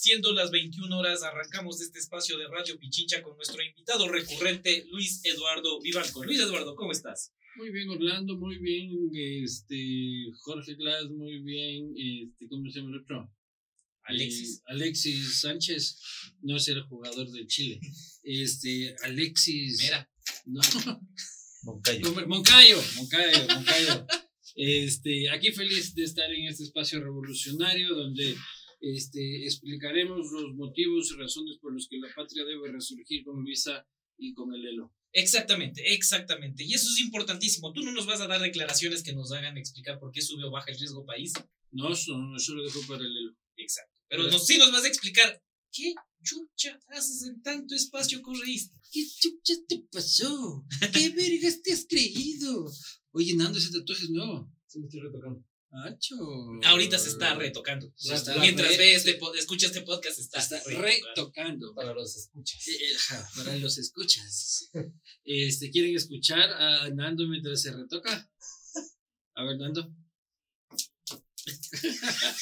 Siendo las 21 horas, arrancamos este espacio de Radio Pichincha con nuestro invitado recurrente, Luis Eduardo Vivanco. Luis Eduardo, ¿cómo estás? Muy bien, Orlando, muy bien, este, Jorge Glass, muy bien, este, ¿cómo se llama el otro? Alexis. Eh, Alexis Sánchez, no es el jugador de Chile. Este, Alexis. Mira. No. Moncayo. Moncayo, Moncayo, Moncayo. Este, aquí feliz de estar en este espacio revolucionario donde este, explicaremos los motivos y razones por los que la patria debe resurgir con Luisa y con el Elo. Exactamente, exactamente. Y eso es importantísimo. Tú no nos vas a dar declaraciones que nos hagan explicar por qué sube o baja el riesgo país. No, eso, no, eso lo dejo para el Elo. Exacto. Pero nos, sí nos vas a explicar qué chucha haces en tanto espacio correísta. ¿Qué chucha te pasó? ¿Qué vergas te has creído? Oye, Nando, ese tatuaje es nuevo. Sí, me estoy retocando. Acho. Ahorita se está retocando. Se está Mientras re- ve este, escucha este podcast, se está, Está retocando. Para los escuchas. Eh, eh, Para los escuchas. Este, ¿Quieren escuchar a Nando mientras se retoca? A ver, Nando.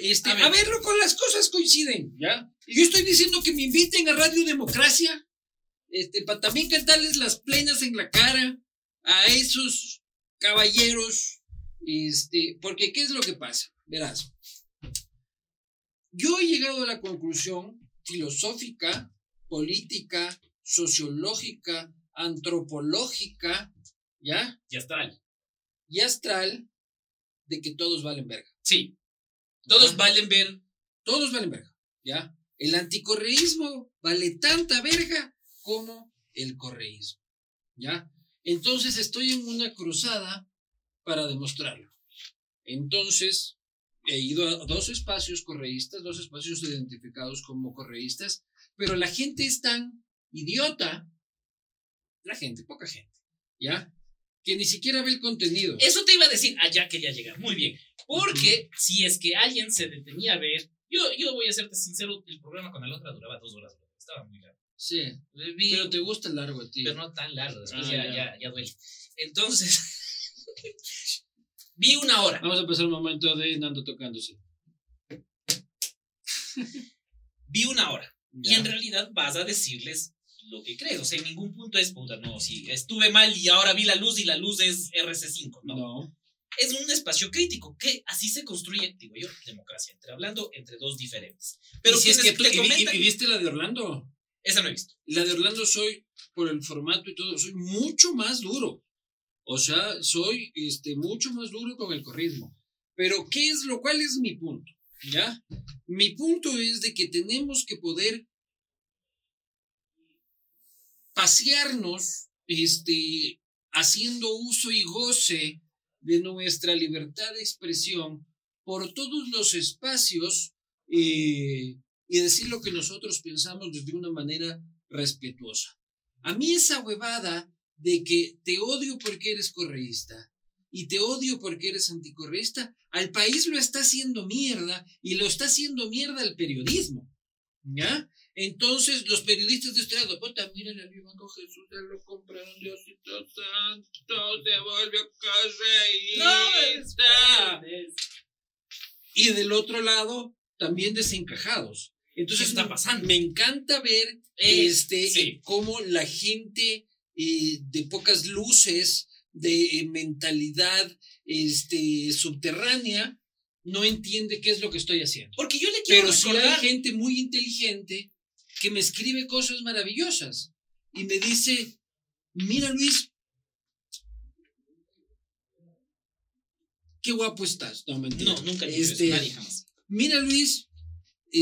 Este, A a, ver. loco, las cosas coinciden, ¿ya? Yo estoy diciendo que me inviten a Radio Democracia, este, para también cantarles las plenas en la cara a esos caballeros, este, porque ¿qué es lo que pasa? Verás, yo he llegado a la conclusión filosófica, política, sociológica, antropológica, ¿ya? Ya está. Y astral de que todos valen verga. Sí. Todos Ajá. valen ver. Todos valen verga, ¿ya? El anticorreísmo vale tanta verga como el correísmo, ¿ya? Entonces estoy en una cruzada para demostrarlo. Entonces, he ido a dos espacios correístas, dos espacios identificados como correístas, pero la gente es tan idiota, la gente, poca gente, ¿ya? Que ni siquiera ve el contenido. Eso te iba a decir. Allá quería llegar. Muy bien. Porque si es que alguien se detenía a ver. Yo, yo voy a serte sincero. El programa con la otra duraba dos horas. Estaba muy largo. Sí, pero te gusta el largo a ti. pero no tan largo. Después Ah, ya. ya, ya duele. Entonces. Vi una hora. Vamos a pasar un momento de Nando tocándose. Vi una hora. Y en realidad vas a decirles lo que crees. O sea, en ningún punto es puta, no, si estuve mal y ahora vi la luz y la luz es RC5. No. No. Es un espacio crítico, que así se construye, digo yo, democracia, entre hablando entre dos diferentes. Pero si es que tú, te y, comentan- y viste la de Orlando. Esa no he visto. La de Orlando soy, por el formato y todo, soy mucho más duro. O sea, soy este, mucho más duro con el corrismo. Pero, ¿qué es lo cual es mi punto? ¿Ya? Mi punto es de que tenemos que poder pasearnos, este, haciendo uso y goce de nuestra libertad de expresión por todos los espacios eh, y decir lo que nosotros pensamos desde una manera respetuosa. A mí esa huevada de que te odio porque eres correísta y te odio porque eres anticorreísta, al país lo está haciendo mierda y lo está haciendo mierda el periodismo. ¿Ya? Entonces, los periodistas de este lado, puta, mira el Banco Jesús, ya lo compraron, Diosito Santo, se volvió correísta. Y del otro lado, también desencajados. Entonces, ¿Qué está me- pasando? Me encanta ver Eh, este, sí. cómo la gente eh, de pocas luces, de eh, mentalidad este, subterránea, no entiende qué es lo que estoy haciendo. Porque yo le quiero Pero recordar. hay gente muy inteligente que me escribe cosas maravillosas y me dice, mira Luis, qué guapo estás. No, mentira. No, nunca dicho Este, nadie jamás. Mira Luis,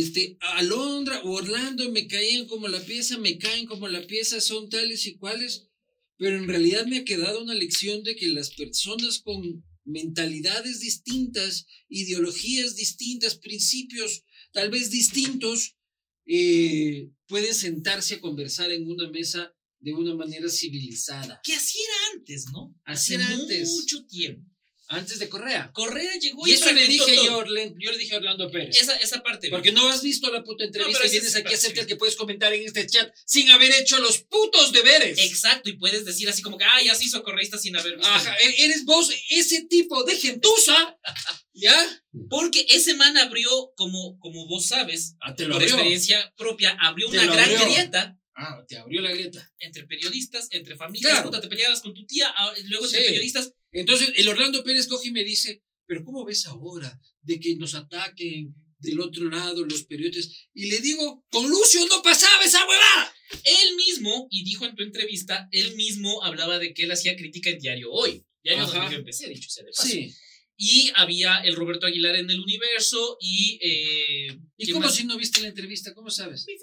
este, Alondra o Orlando me caían como la pieza, me caen como la pieza, son tales y cuales, pero en realidad me ha quedado una lección de que las personas con mentalidades distintas, ideologías distintas, principios tal vez distintos, eh, pueden sentarse a conversar en una mesa de una manera civilizada. Que así era antes, ¿no? Así Hace era antes. mucho tiempo. Antes de Correa. Correa llegó Y eso le dije yo, todo. a Orlen- yo le dije a Orlando Pérez. Esa, esa parte. Porque no has visto la puta entrevista pero y sí aquí a parece hacerte el bien. que puedes comentar en este chat sin haber hecho los putos deberes. Exacto, y puedes decir así como que, ah, ya se hizo correísta sin haber visto. Ajá, e- eres vos ese tipo de gentuza, ¿ya? Porque ese man abrió, como, como vos sabes, Ah, te por experiencia propia, abrió Te una gran abrió. grieta Ah, te abrió la grieta. entre periodistas, entre familias, Claro. puta, te peleabas con tu tía, ah, luego entre Sí. periodistas. Entonces, el Orlando Pérez coge y me dice, pero ¿cómo ves ahora de que nos ataquen del otro lado los periodistas? Y le digo, con Lucio no pasaba esa huevada. Él mismo, y dijo en tu entrevista, él mismo hablaba de que él hacía crítica en Diario Hoy. Diario Ajá. donde yo empecé, dicho sea de paso. Sí. Y había el Roberto Aguilar en el universo y... Eh, ¿Y ¿quién cómo más? si no viste la entrevista? ¿Cómo sabes? Vi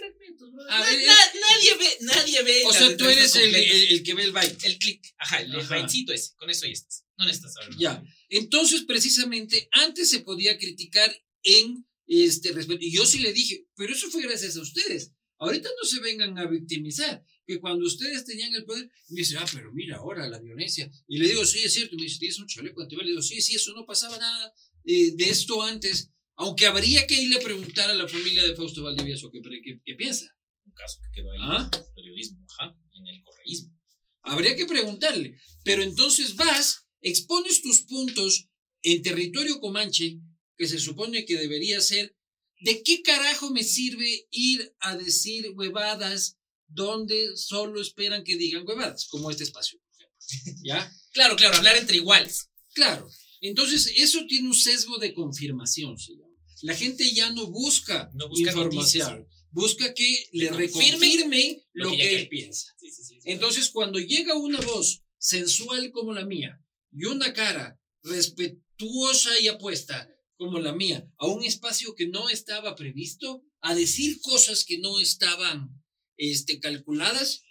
A ver, na- nadie ve, nadie ve. O sea, tú eres el, el- el que ve el baile. El click, ajá, el, el Ajá. bailecito ese, con eso ya estás. No necesitas saberlo. Ya. Entonces, precisamente, antes se podía criticar en este respeto. Y yo sí le dije, pero eso fue gracias a ustedes. Ahorita no se vengan a victimizar. Que cuando ustedes tenían el poder, me dice, ah, pero mira ahora la violencia. Y le digo, sí, es cierto. Y me dice, tienes un chaleco antibala. Le digo, sí, sí, eso no pasaba nada eh, de esto antes. Aunque habría que irle a preguntar a la familia de Fausto Valdivieso qué, qué, qué piensa. Un caso que quedó ahí Ah. en el periodismo, ajá, en el correísmo. Habría que preguntarle. Pero entonces vas, expones tus puntos en territorio comanche, que se supone que debería ser, ¿de qué carajo me sirve ir a decir huevadas donde solo esperan que digan huevadas? Como este espacio, por ejemplo. ¿Ya? Claro, claro, hablar entre iguales. Claro. Entonces, eso tiene un sesgo de confirmación, se llama. La gente ya no busca, No busca información, busca que le confirme reconfirme lo, lo que que, él piensa. Sí, sí, sí. Entonces, cuando llega una voz sensual como la mía y una cara respetuosa y apuesta como la mía a un espacio que no estaba previsto, a decir cosas que no estaban este, calculadas,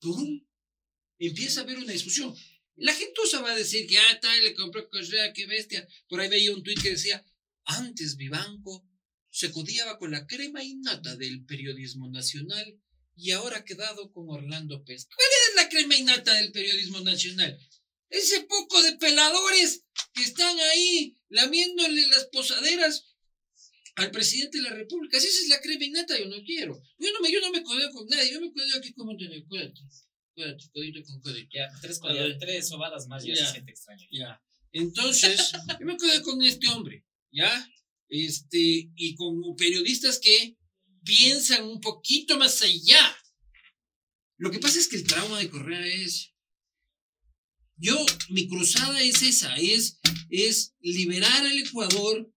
¡pum! empieza a haber una discusión. La gente va a decir que, ah, tal, le compró Correa, qué bestia. Por ahí veía un tuit que decía, antes Vivanco se codiaba con la crema innata del periodismo nacional y ahora ha quedado con Orlando Pérez. ¿Cuál es la crema innata del periodismo nacional? Ese poco de peladores que están ahí lamiéndole las posaderas al presidente de la República. Si esa es la crema innata, yo no quiero. Yo no me, yo no me codeo con nadie, yo me codeo aquí como tener. Cuídate, cuídate, codito con codito. Ya, tres, ver. tres sobadas más ya, Ya. se siente extraño. Ya. Entonces, yo me quedé con este hombre, ¿ya? Este, y con periodistas que piensan un poquito más allá. Lo que pasa es que el trauma de Correa es. Yo, mi cruzada es esa, es, es liberar al Ecuador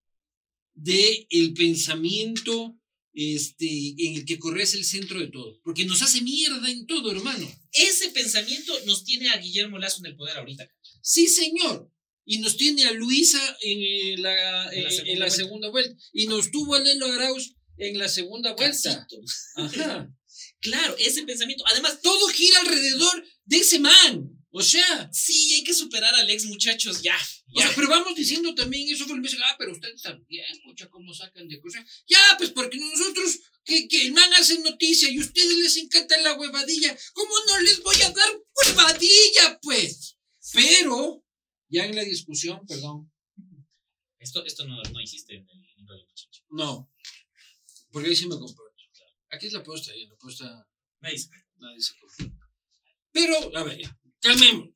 de el pensamiento este, en el que Correa es el centro de todo. Porque nos hace mierda en todo, hermano. Ese pensamiento nos tiene a Guillermo Lazo en el poder ahorita. Sí, señor. Y nos tiene a Luisa en eh, la, En la en segunda la vuelta. segunda vuelta. Y nos tuvo a Lelo Arauz en la segunda vuelta. Ajá. Claro, ese pensamiento. Además, Todo gira alrededor de ese man. O sea, sí, hay que superar al ex, muchachos, ya. o ya. sea, pero vamos diciendo también, eso fue lo que me dicen, ah, pero ustedes también, escucha cómo sacan de cosas. Ya, pues porque nosotros, que, que el man hace noticia y a ustedes les encanta la huevadilla, ¿cómo no les voy a dar huevadilla, pues? Pero, ya en la discusión, perdón, Esto, esto no, no hiciste en el en Radio Pichichi. No, porque ahí sí me comporto. Aquí es la posta, en la posta Nadie se- nadie se comporta. Pero, a ver, ya, calmemos,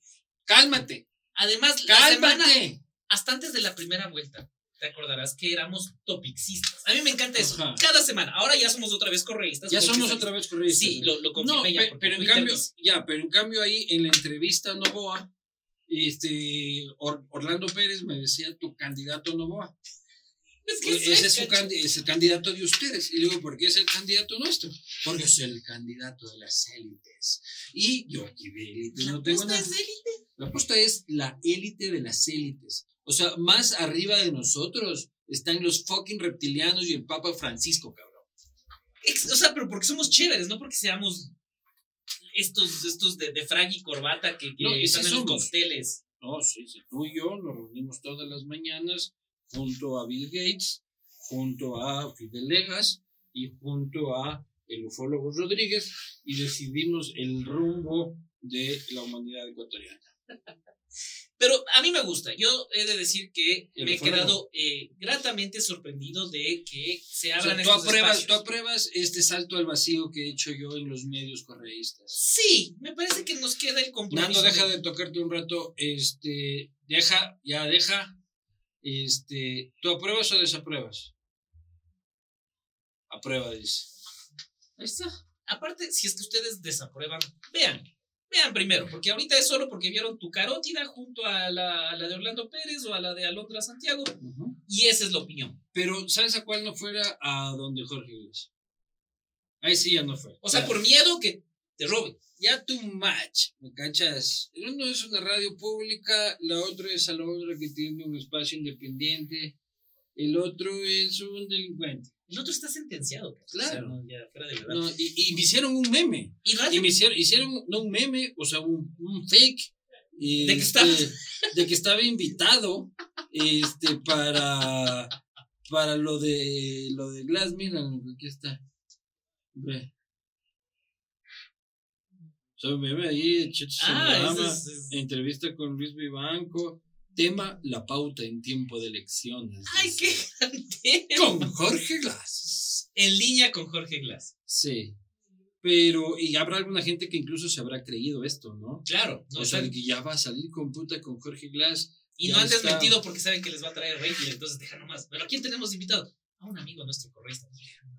cálmate, Además, la semana, cálmate. hasta antes de la primera vuelta, te acordarás que éramos topixistas. A mí me encanta eso. Ajá. Cada semana. Ahora ya somos otra vez correístas. Ya somos otra vez correctos. Sí, lo, lo No, confirmé ya. pe- porque pero en cambio, ya, pero en cambio ahí en la entrevista a Novoa, este, Or- Orlando Pérez me decía tu candidato a Novoa. Es que sí, ese es, su es el candidato de ustedes. Y digo, ¿por qué es el candidato nuestro? Porque es el candidato de las élites. Y yo aquí de élite no tengo nada. es élite. La posta es la élite de las élites. O sea, más arriba de nosotros están los fucking reptilianos y el Papa Francisco, cabrón. O sea, pero porque somos chéveres, no porque seamos estos, estos de, de frag y corbata que, que No, están en los cócteles. No, sí, sí. Tú y yo nos reunimos todas las mañanas junto a Bill Gates, junto a Fidel Legas y junto a el ufólogo Rodríguez y decidimos el rumbo de la humanidad ecuatoriana. Pero a mí me gusta. Yo he de decir que me he quedado eh, gratamente sorprendido de que se O sea, abran tú, estos apruebas, espacios. tú apruebas este salto al vacío que he hecho yo en los medios correístas. Sí, me parece que nos queda el compromiso. Nando, deja de tocarte un rato. Este, deja, ya deja. Este, ¿tú apruebas o desapruebas? Aprueba, dice. Ahí está. Aparte, si es que ustedes desaprueban, vean. Vean primero, porque ahorita es solo porque vieron tu carótida junto a la, a la de Orlando Pérez o a la de Alondra Santiago, Ujú. y esa es la opinión. Pero, ¿sabes a cuál no fuera? A donde Jorge Iglesias. Ahí sí ya no fue. O sea, por miedo que te roben. Ya too much, ¿me cachas? El uno es una radio pública, la otra es Alondra que tiene un espacio independiente, el otro es un delincuente. El otro está sentenciado. pues, Claro. o sea, no, ya fuera de. No, y, y me hicieron un meme. y Y me hicieron, hicieron no un meme, o sea, un, un fake. ¿De que este, estaba? de que estaba invitado este, para, para lo de lo de Glass, mira, aquí está. Ve. O sea, un meme ahí, Checho ah, es- entrevista con Luis Vivanco, tema La pauta en tiempo de elecciones. Ay, qué grande. Con Jorge Glass. En línea con Jorge Glass. Sí. Pero, y habrá alguna gente que incluso se habrá creído esto, ¿no? Claro. No, o sea, que ya va a salir con puta con Jorge Glass. y no antes está. mentido porque saben que les va a traer rating, entonces deja nomás. Pero ¿a quién tenemos invitado? A un amigo nuestro correísta.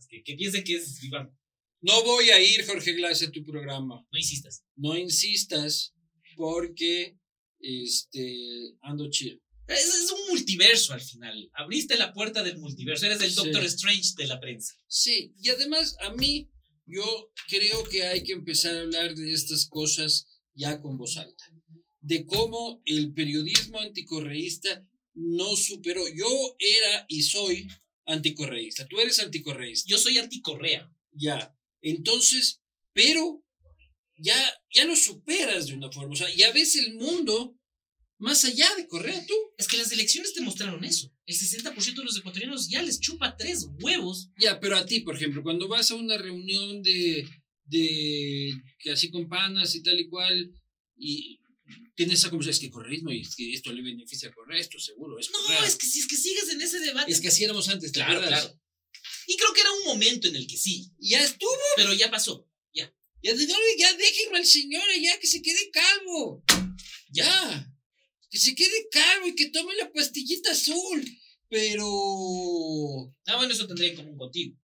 Que, que piense que es Iván. No voy a ir, Jorge Glass, a tu programa. No insistas. No insistas porque este ando chido. Es, es un multiverso al final. Abriste la puerta del multiverso. Eres el Sí. Doctor Strange de la prensa. Sí, y además a mí yo creo que hay que empezar a hablar de estas cosas ya con voz alta. De cómo el periodismo anticorreísta no superó. Yo era y soy anticorreísta. Tú eres anticorreísta. Yo soy anticorrea. Ya. Entonces, pero ya, ya lo superas de una forma. O sea, ya ves el mundo más allá de Correa tú. Es que las elecciones te mostraron eso. El 60% de los ecuatorianos ya les chupa tres huevos. Ya, pero a ti, por ejemplo, cuando vas a una reunión de, de que así con panas y tal y cual, y tienes esa conversación, es que correísmo y es que esto le beneficia a Correa, esto seguro, es No, Correa. es que si es que sigues en ese debate. Es que así éramos antes, ¿te Claro, claro. Y creo que era un momento en el que sí. Ya estuvo, Pero ya pasó. Ya, ya déjenlo al señor allá, que se quede calvo. Ya, que se quede calvo y que tome la pastillita azul. Pero Ah, bueno, eso tendría en común contigo.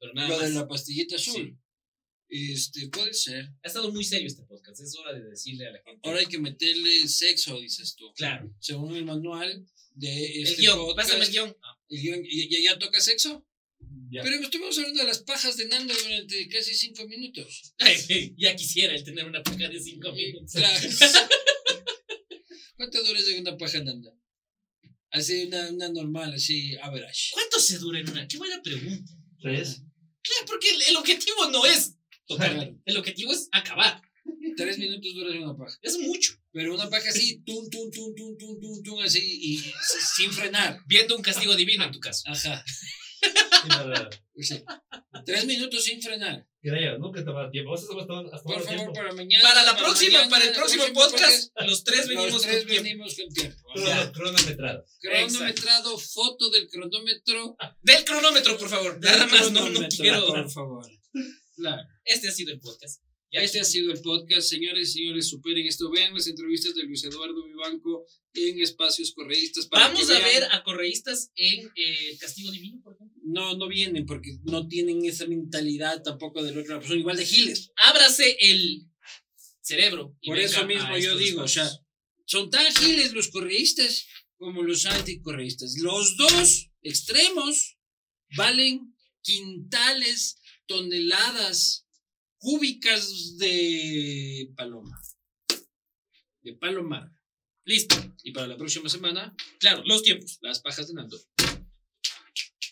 Pero nada lo más. de la pastillita azul, este, puede ser. Ha estado muy serio este podcast. Es hora de decirle a la gente. Ahora hay que meterle sexo, dices tú. Claro. Según el manual de este el guion. podcast, Pásame el guion. Ah, el guion, ¿y- ¿Ya, ya toca sexo? Ya. Pero estuvimos hablando de las pajas de Nando durante casi cinco minutos. ay, ya quisiera el tener una paja de cinco minutos. Claro. ¿Cuánto dura una paja, Nanda? Así, una, una normal, así, average. ¿Cuánto se dura en una? Qué buena pregunta. Tres. Claro, porque el, el objetivo no es tocar. El objetivo es acabar. Tres minutos dura una paja. Es mucho. Pero una paja así, tum, tum, tum, tum, tum, tum, tum, así, y sin frenar. Viendo un castigo divino en tu caso. Ajá. Sí. Tres minutos sin frenar. Creo, nunca tomaba tiempo. Vos has tomado has Por favor, tiempo. para mañana. Para la próxima, mañana, para el próximo podcast, los tres venimos los tres con tiempo. venimos con tiempo. Crono- Ya. Cronometrado. Cronometrado, foto del cronómetro. Del cronómetro, por favor. Nada más, no, no quiero. Por favor. Claro. Este ha sido el podcast. Ya Este ha sido el podcast, señores y señores, superen esto. Vean las entrevistas de Luis Eduardo Vivanco en espacios correístas. para Vamos a ver a correístas en eh, Castigo Divino, por ejemplo. No, no vienen porque no tienen esa mentalidad tampoco del otro. Son igual de giles. Ábrase el cerebro. y Por eso mismo yo digo, o sea, espacios. son tan giles los correístas como los anticorreístas. Los dos extremos valen quintales, toneladas cúbicas de paloma. De palomar. Listo. Y para la próxima semana, Claro, los tiempos. las pajas de Nando.